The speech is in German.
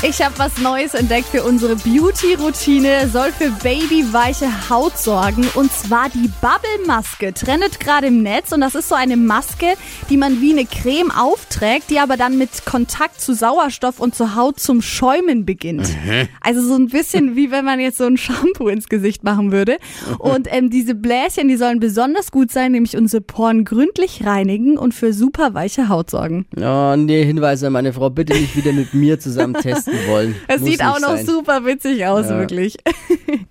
Ich habe was Neues entdeckt für unsere Beauty-Routine. Soll für babyweiche Haut sorgen. Und zwar die Bubble-Maske. Trendet gerade im Netz. Und das ist so eine Maske, die man wie eine Creme aufträgt, die aber dann mit Kontakt zu Sauerstoff und zur Haut zum Schäumen beginnt. Also so ein bisschen wie wenn man jetzt so ein Shampoo ins Gesicht machen würde. Und ähm, diese Bläschen, die sollen besonders gut sein, nämlich unsere Poren gründlich reinigen und für super weiche Haut sorgen. Oh, nee, Hinweise, meine Frau, bitte nicht wieder mit mir zusammen testen wollen. Es Muss sieht auch noch sein. super witzig aus, Ja. wirklich.